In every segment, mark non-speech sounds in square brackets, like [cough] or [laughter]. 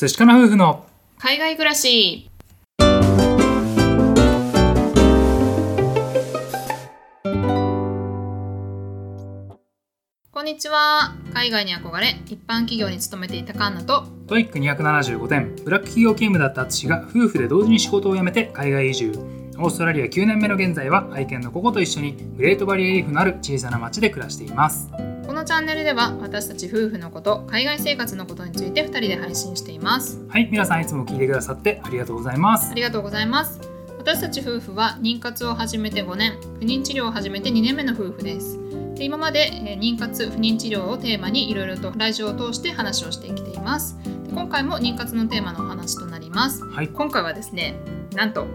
寿司かな夫婦の海外暮らし。こんにちは。海外に憧れ一般企業に勤めていたカンナと。 TOEIC 275点ブラック企業勤務だった淳が夫婦で同時に仕事を辞めて海外移住。オーストラリア9年目の現在は愛犬のココと一緒にグレートバリアリーフのある小さな町で暮らしていますこのチャンネルでは私たち夫婦のこと海外生活のことについて2人で配信しています。はい皆さんいつも聞いてくださってありがとうございます。ありがとうございます。私たち夫婦は妊活を始めて5年不妊治療を始めて2年目の夫婦です。で今までえー妊活不妊治療をテーマにいろいろとラジオを通して話をしてきています。で今回も妊活のテーマのお話となります。はい。今回はですねなんと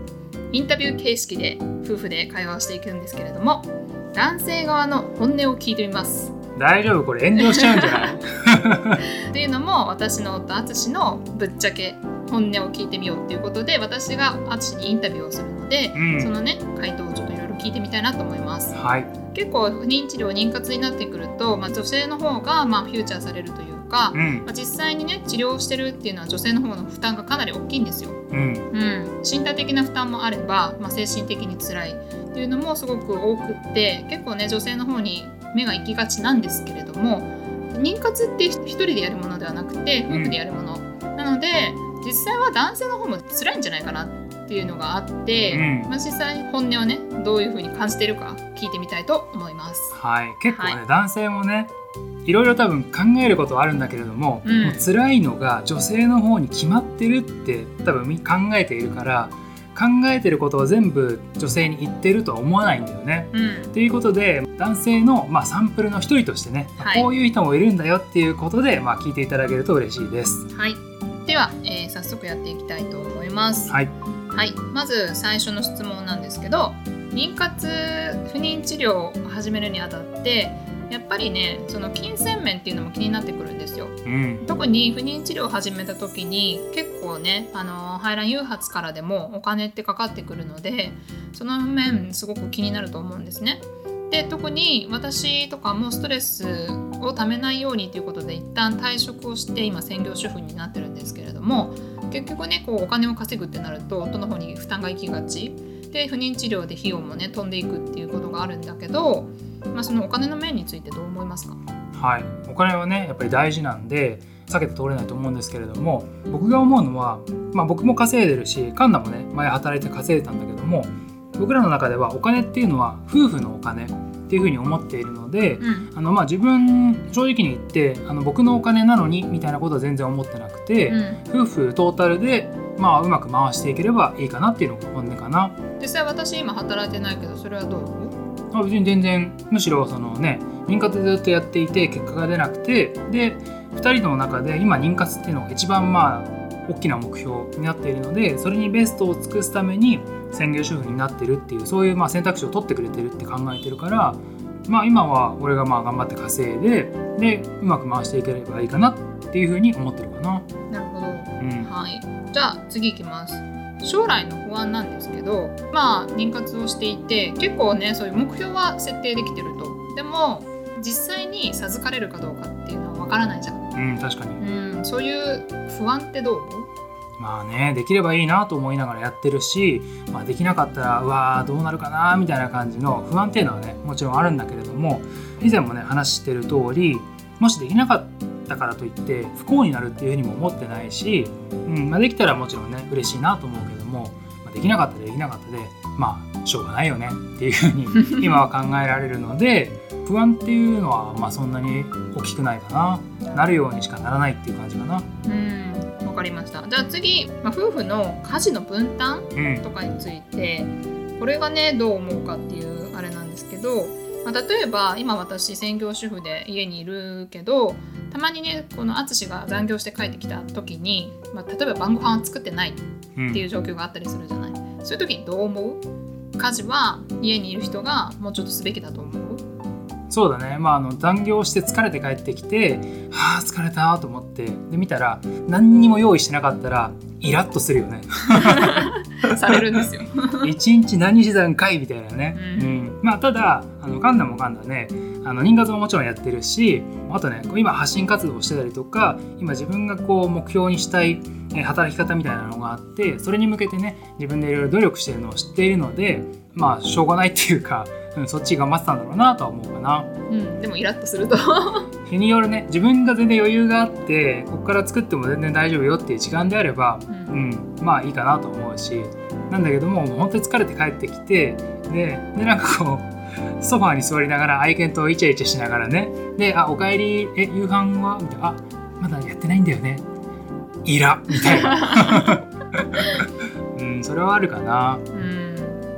インタビュー形式で夫婦で会話をしていくんですけれども男性側の本音を聞いてみます大丈夫これ炎上しちゃうんじゃない？[laughs] っていうのも私の夫淳のぶっちゃけ本音を聞いてみようっていうことで私が淳にインタビューをするので、うん。そのね回答をちょっといろいろ聞いてみたいなと思います。はい。結構不妊治療妊活になってくると、まあ、女性の方がまあフューチャーされるというか、うん。まあ、実際にね治療をしてるっていうのは女性の方の負担がかなり大きいんですよ。うん。うん、身体的な負担もあれば、まあ、精神的に辛いっていうのもすごく多くって結構ね女性の方に目が行きがちなんですけれども妊活って一人でやるものではなくて夫婦でやるもの、なので実際は男性の方も辛いんじゃないかなっていうのがあって、うん。まあ、実際に本音をねどういうふうに感じているか聞いてみたいと思います。はい。結構ね、はい。男性もねいろいろ多分考えることはあるんだけれども,、うん。もう辛いのが女性の方に決まってるって多分み考えているから考えてることを全部女性に言ってるとは思わないんだよね。うんということで男性の、まあ、サンプルの一人としてね、まあはいこういう人もいるんだよっていうことで、まあ、聞いていただけると嬉しいです。はい、では、えー早速やっていきたいと思います。はい、はい、まず最初の質問なんですけど妊活不妊治療を始めるにあたってやっぱりねその金銭面っていうのも気になってくるんですよ。うん。特に不妊治療を始めた時に結構ねあの排卵誘発からでもお金ってかかってくるのでその面すごく気になると思うんですね。で特に私とかもストレスをためないようにということで一旦退職をして今専業主婦になってるんですけれども結局ねこうお金を稼ぐってなると夫の方に負担がいきがちで不妊治療で費用もね飛んでいくっていうことがあるんだけど、まあ、そのお金の面についてどう思いますか？はい、お金はねやっぱり大事なんで避けて通れないと思うんですけれども僕が思うのは、まあ、僕も稼いでるしカンナもね前働いて稼いでたんだけども僕らの中ではお金っていうのは夫婦のお金。っていうふうに思っているので、うん。あのまあ自分正直に言ってあの僕のお金なのにみたいなことは全然思ってなくて、うん。夫婦トータルで、まあ、うまく回していければいいかなっていうのが本音かな。実際私今働いてないけどそれはどうまあ別に全然むしろそのね妊活ずっとやっていて結果が出なくてで2人の中で今妊活っていうのが一番まあ大きな目標になっているのでそれにベストを尽くすために専業主婦になってるっていうそういうまあ選択肢を取ってくれてるって考えてるからまあ今は俺がまあ頑張って稼いででうまく回していければいいかなっていうふうに思ってるかな。なるほど。うん。はい。じゃあ次いきます。将来の不安なんですけどまあ妊活をしていて結構ねそういう目標は設定できてると。でも実際に授かれるかどうかっていうのはわからないじゃん。うん、確かに。うんそういう不安ってどう思う？まあねできればいいなと思いながらやってるし、まあ、できなかったらうわーどうなるかなみたいな感じの不安っていうのはねもちろんあるんだけれども以前もね話してる通りもしできなかったからといって不幸になるっていうふうにも思ってないし、うんまあ、できたらもちろんね嬉しいなと思うけども、まあ、できなかったらできなかったでまあしょうがないよねっていうふうに [laughs] 今は考えられるので不安っていうのはまあそんなに大きくないかななるようにしかならないっていう感じかな。うんわかりました。じゃあ次、まあ、夫婦の家事の分担うん。とかについてこれがねどう思うかっていうあれなんですけど、まあ、例えば今私専業主婦で家にいるけどたまにねこの淳が残業して帰ってきた時に、まあ、例えば晩ご飯を作ってないうんっていう状況があったりするじゃない、そういう時にどう思う？家事は家にいる人がもうちょっとすべきだと思うそうだね、まあ、あの残業して疲れて帰ってきてはあ疲れたと思ってで見たら何にも用意してなかったらイラッとするよね。[laughs] されるんですよ。[laughs] 一日何してたんかいみたいなね、ううん。んまあ、ただあのカンナもカンナね。あの人活ももちろんやってるしあとね今発信活動をしてたりとか今自分がこう目標にしたいえー働き方みたいなのがあってそれに向けてね自分でいろいろ努力しているのを知っているのでまあしょうがないっていうか、うん、そっち頑張ってたんだろうなとは思うかな。うん、でもイラッとすると。[laughs] 日によるね。自分が全然余裕があってここから作っても全然大丈夫よっていう時間であれば、ううんん、まあいいかなと思うし。なんだけどももう本当に疲れて帰ってきてででなんかこうソファーに座りながら愛犬とイチャイチャしながらね。で「あおかえりえ夕飯は?」みたいな「あまだやってないんだよね」「イラ」みたいな、[laughs] うん、それはあるかな。うん、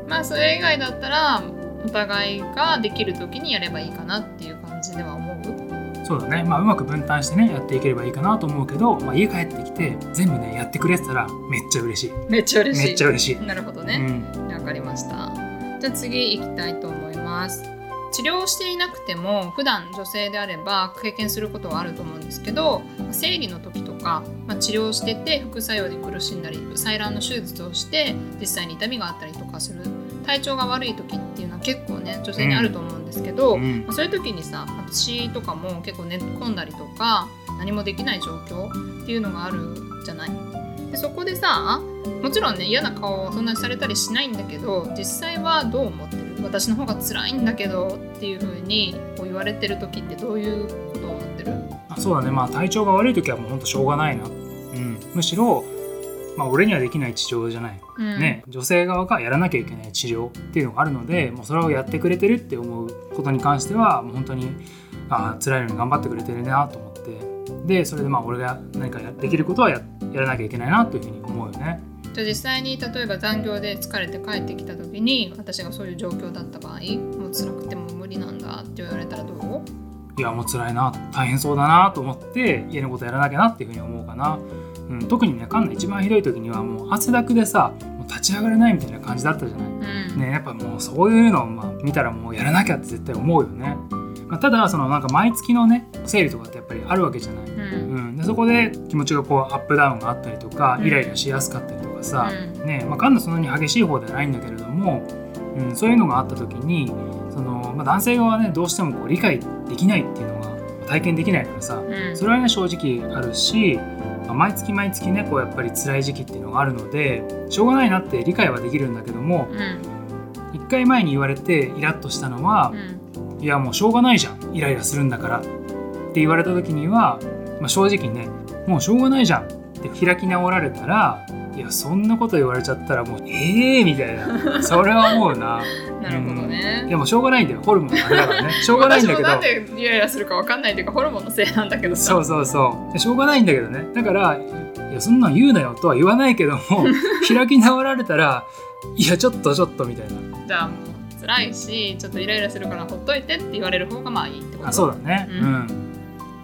まあそれ以外だったらお互いができる時にやればいいかなっていう感じでは思う？そうだね、まあ、うまく分担してねやっていければいいかなと思うけど、まあ、家帰ってきて全部ねやってくれてたらめっちゃ嬉しいめっちゃ嬉しい。めっちゃ嬉しい、なるほどね。うんわかりました。じゃあ次行きたいと思います。治療をしていなくても普段女性であれば経験することはあると思うんですけど生理の時とか、まあ、治療してて副作用で苦しんだり採卵の手術をして実際に痛みがあったりとかする体調が悪い時っていうのは結構ね女性にあると思うんですけど、うん。まあそういう時にさ私とかも結構寝込んだりとか何もできない状況っていうのがあるじゃない。でそこでさもちろんね嫌な顔をそんなにされたりしないんだけど実際はどう思ってる？私の方が辛いんだけどっていう風にこう言われてる時ってどういうことを思ってる？あそうだね。まあ体調が悪い時はもうほんとしょうがないな、うん、むしろ、まあ、俺にはできない治療じゃない、うん。ね。女性側がやらなきゃいけない治療っていうのがあるのでもうそれをやってくれてるって思うことに関してはもう本当にあ辛いのに頑張ってくれてるなと思って。でそれでまあ俺が何かやできることはややらなきゃいけないなというふうに思うよね。じゃあ実際に例えば残業で疲れて帰ってきた時に私がそういう状況だった場合もう辛くても無理なんだって言われたらどう？いやもう辛いな。大変そうだなと思って家のことやらなきゃなっていうふうに思うかな、うん、特にねカンナ一番ひどい時にはもう汗だくでさもう立ち上がれないみたいな感じだったじゃない。うん、ねやっぱもうそういうのをまあ見たらもうやらなきゃって絶対思うよね、まあ、ただそのなんか毎月のね生理とかってやっぱりあるわけじゃない、うん。うん、でそこで気持ちがこうアップダウンがあったりとかうん。イライラしやすかったりとかさ、うん。ねまあ、カンナそんなに激しい方ではないんだけれども、うん、そういうのがあった時にその、まあ、男性側はねどうしてもこう理解できないっていうのが体験できないからさうん。それはね正直あるし、まあ毎月毎月ねこうやっぱり辛い時期っていうのがあるのでしょうがないなって理解はできるんだけどもうん。一回前に言われてイラッとしたのはう、ん。いやもうしょうがないじゃんイライラするんだからって言われた時には、まあ、正直ねもうしょうがないじゃんって開き直られたらいやそんなこと言われちゃったらもうええー、みたいな。[laughs] それは思うな。なるほどね。いやもうしょうがないんだよ。ホルモンのあれだからね。[laughs] しょうがないんだけど。なんでイライラするかわかんないというかホルモンのせいなんだけどさ。そうそうそう。しょうがないんだけどね。だからいやそんなん言うなよとは言わないけども [laughs] 開き直られたらいやちょっとちょっとみたいな。じゃあもう辛いしちょっとイライラするからほっといてって言われる方がまあいいってこと。あそうだね。ううんん、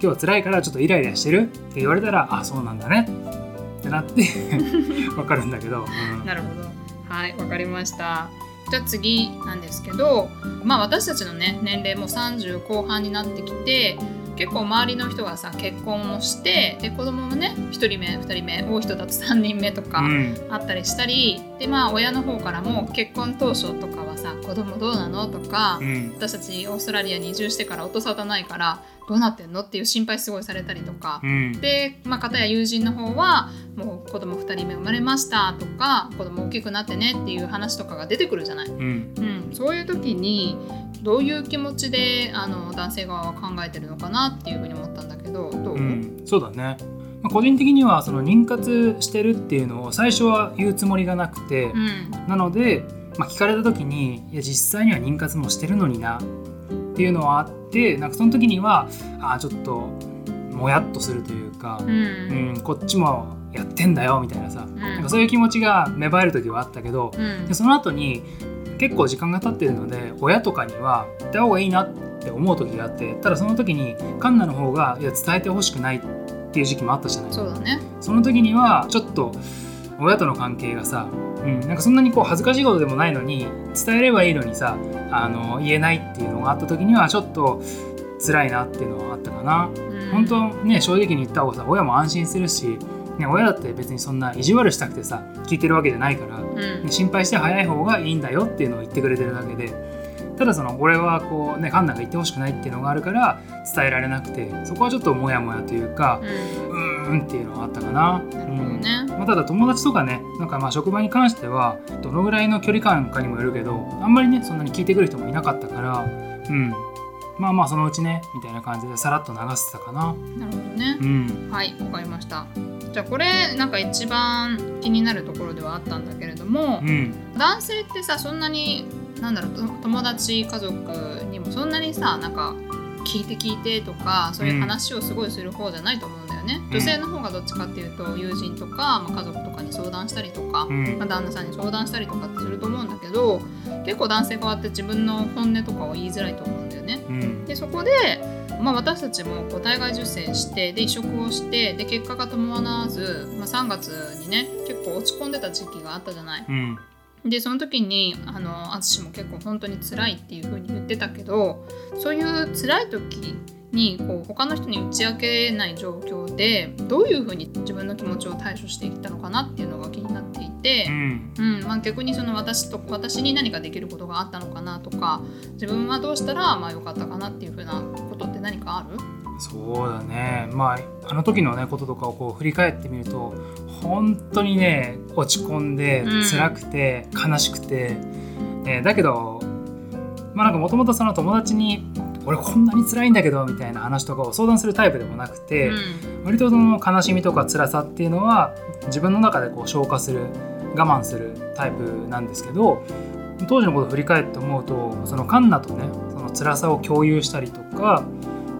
今日は辛いからちょっとイライラしてるって言われたらあそうなんだねってなって [laughs] わかるんだけど、うん。なるほど。はいわかりました。じゃあ次なんですけどまあ私たちのね年齢も30後半になってきて結構周りの人がさ結婚をしてで子供もね1人目2人目多い人だと3人目とかうん。あったりしたりでまあ親の方からも結婚当初とかはさ子供どうなのとかうん。私たちオーストラリアに移住してから音沙汰ないからどうなってんの？っていう心配すごいされたりとか。う、ん。で、まあ、片や友人の方はもう子供2人目生まれました。とか子供大きくなってねっていう話とかが出てくるじゃない、うん。うん、そういう時にどういう気持ちであの男性側は考えてるのかなっていうふうに思ったんだけどどう、うん。そうだね、まあ、個人的にはその妊活してるっていうのを最初は言うつもりがなくて、うん。なので、まあ、聞かれた時にいや実際には妊活もしてるのになっていうのはあってなんかその時にはあーちょっともやっとするというか、うん。うん、こっちもやってんだよみたいなさ、ん。なんかそういう気持ちが芽生える時はあったけど、うん。でその後に結構時間が経ってるので親とかには言った方がいいなって思う時があってただその時にカンナの方がいや伝えてほしくないっていう時期もあったじゃないそうだね。その時にはちょっと親との関係がさ、うん、なんかそんなにこう恥ずかしいことでもないのに伝えればいいのにさあの言えないっていうのがあった時にはちょっと辛いなっていうのはあったかな。うん。本当ね正直に言った方がさ親も安心するし、ね、親だって別にそんな意地悪したくてさ聞いてるわけじゃないから、うん。心配して早い方がいいんだよっていうのを言ってくれてるだけでただその俺はこうねカンナが言ってほしくないっていうのがあるから伝えられなくてそこはちょっとモヤモヤというかうん。うーんっていうのはあったかな。なるほどねまあ、ただ友達とかねなんかまあ職場に関してはどのぐらいの距離感かにもよるけどあんまりねそんなに聞いてくる人もいなかったからうん。まあまあそのうちねみたいな感じでさらっと流してたかな。なるほどね。うん。はいわかりました。じゃあこれなんか一番気になるところではあったんだけれども、うん。男性ってさそんなになんだろうと友達家族にもそんなにさなんか聞いて聞いてとかそういう話をすごいする方じゃないと思うよね、ん。女性の方がどっちかっていうと友人とか、まあ、家族とかに相談したりとか、うん。まあ、旦那さんに相談したりとかってすると思うんだけど結構男性側って自分の本音とかを言いづらいと思うんだよね。うん。でそこで、まあ、私たちもこう体外受精してで移植をしてで結果が伴わず、まあ、3月にね結構落ち込んでた時期があったじゃない。うん。でその時にあの淳も結構本当に辛いっていう風に言ってたけどそういう辛い時にこう他の人に打ち明けない状況でどういう風に自分の気持ちを対処していったのかなっていうのが気になっていて。うん。うん。まあ、逆にその私と私に何かできることがあったのかなとか自分はどうしたらまあ良かったかなっていうふうなことって何かある？そうだね。まああの時のねこととかをこう振り返ってみると本当にね落ち込んでうん。辛くて悲しくて、えーだけどまあなんかもともとその友達に「俺こんなに辛いんだけど」みたいな話とかを相談するタイプでもなくて、うん。割とその悲しみとか辛さっていうのは自分の中でこう消化する我慢するタイプなんですけど当時のことを振り返って思うとそのカンナとねその辛さを共有したりとか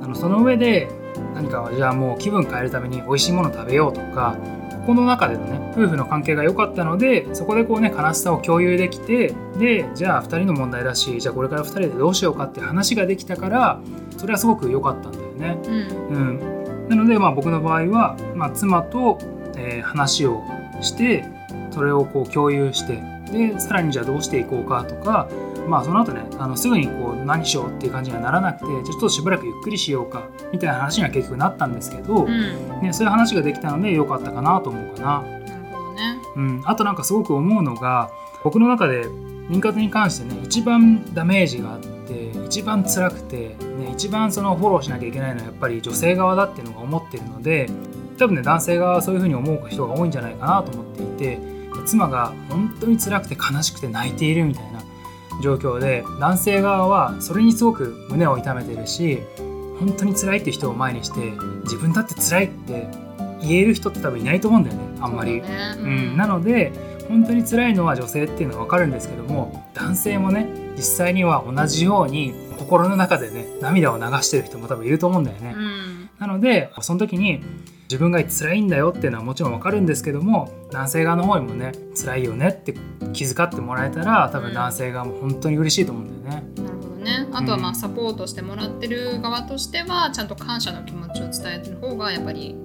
あのその上で何かじゃあもう気分変えるために美味しいもの食べようとかここの中でのね夫婦の関係が良かったのでそこでこうね悲しさを共有できてでじゃあ2人の問題だしじゃあこれから2人でどうしようかって話ができたからそれはすごく良かったんだよね。うんうん、なので、まあ、僕の場合は、まあ、妻と、えー話をしてそれをこう共有してでさらにじゃあどうしていこうかとか、まあ、その後ねあのすぐにこう何しようっていう感じにはならなくてじゃあちょっとしばらくゆっくりしようかみたいな話には結局なったんですけど、うん。ね、そういう話ができたので良かったかなと思うかな。なるほどね。うん、あとなんかすごく思うのが僕の中で妊活に関してね一番ダメージがあって一番辛くて、ね、一番そのフォローしなきゃいけないのはやっぱり女性側だっていうのが思ってるので多分ね男性側はそういうふうに思う人が多いんじゃないかなと思っていて妻が本当に辛くて悲しくて泣いているみたいな状況で男性側はそれにすごく胸を痛めてるし本当に辛いっていう人を前にして自分だって辛いって言える人って多分いないと思うんだよねあんまり。そうだねうん、なので本当に辛いのは女性っていうのは分かるんですけども男性もね実際には同じように心の中でね涙を流してる人も多分いると思うんだよね。うんなのでその時に自分が辛いんだよっていうのはもちろん分かるんですけども男性側の方にもね辛いよねって気遣ってもらえたら多分男性側も本当に嬉しいと思うんだよね。なるほどねあとはまうんあサポートしてもらってる側としてはちゃんと感謝の気持ちを伝えてる方がやっぱり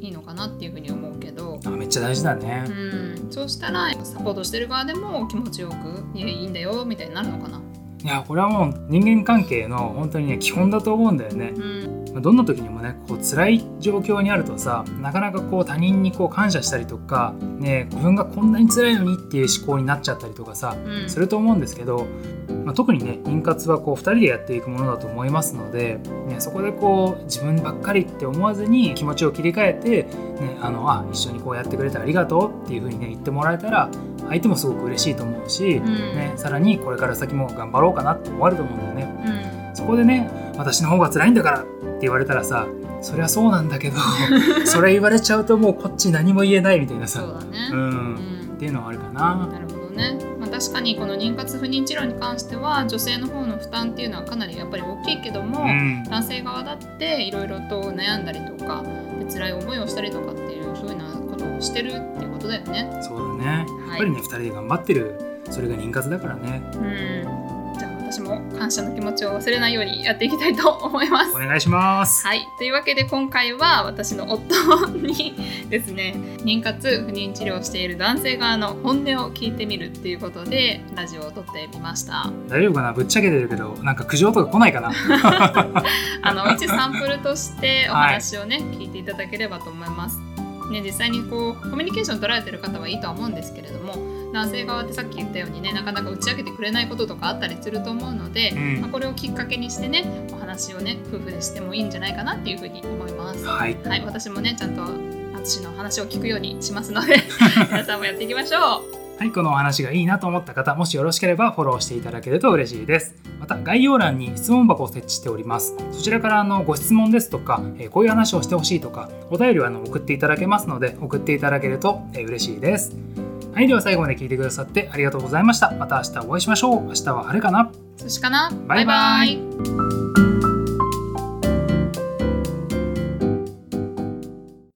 いいのかなっていうふうに思うけどあめっちゃ大事だね。うん、そうしたらサポートしてる側でも気持ちよく「いやいいんだよ」みたいになるのかな。いやこれはもう人間関係の本当にね基本だと思うんだよね。うんまあどんな時にもねこう辛い状況にあるとさなかなかこう他人にこう感謝したりとか、ね、自分がこんなに辛いのにっていう思考になっちゃったりとかさうん。すると思うんですけど、まあ、特にね妊活はこう2人でやっていくものだと思いますので、ね、そこでこう自分ばっかりって思わずに気持ちを切り替えて、ね、あのあ一緒にこうやってくれてありがとうっていうふうにね言ってもらえたら相手もすごく嬉しいと思うし、うん。ね、さらにこれから先も頑張ろうかなって思われると思うんだよね。うん。そこでね私の方が辛いんだからって言われたらさそりゃそうなんだけど [laughs] それ言われちゃうともうこっち何も言えないみたいなさ。そうだね、うん。うん。っていうのはあるかな。なるほどね、まあ、確かにこの妊活不妊治療に関しては女性の方の負担っていうのはかなりやっぱり大きいけども、うん。男性側だっていろいろと悩んだりとかで辛い思いをしたりとかっていうふうなことをしてるっていうことだよね。そうだね。やっぱりね、2人で頑張ってるそれが妊活だからね。うん、感謝の気持ちを忘れないようにやっていきたいと思います。お。願いします。はい、というわけで今回は私の夫にですね妊活不妊治療をしている男性側の本音を聞いてみるっていうことでラジオを撮ってみました。大丈夫かな？ぶっちゃけてるけどなんか苦情とか来ないかな？[laughs] あの一サンプルとしてお話をね、聞いていただければと思います。ね、実際にこうコミュニケーション取られてる方はいいとは思うんですけれども男性側ってさっき言ったようにねなかなか打ち明けてくれないこととかあったりすると思うので、うんまあ、これをきっかけにしてねお話をね夫婦でしてもいいんじゃないかなっていうふうに思います。はいはい、私もねちゃんと淳の話を聞くようにしますので [laughs] 皆さんもやっていきましょう。はい、このお話がいいなと思った方、もしよろしければフォローしていただけると嬉しいです。また、概要欄に質問箱を設置しております。そちらからあのご質問ですとか、えーこういう話をしてほしいとか、お便りをあの送っていただけますので、送っていただけるとえー嬉しいです。はい、では最後まで聞いてくださってありがとうございました。また明日お会いしましょう。明日は晴れかな？寿司かな？バイバイバイバイ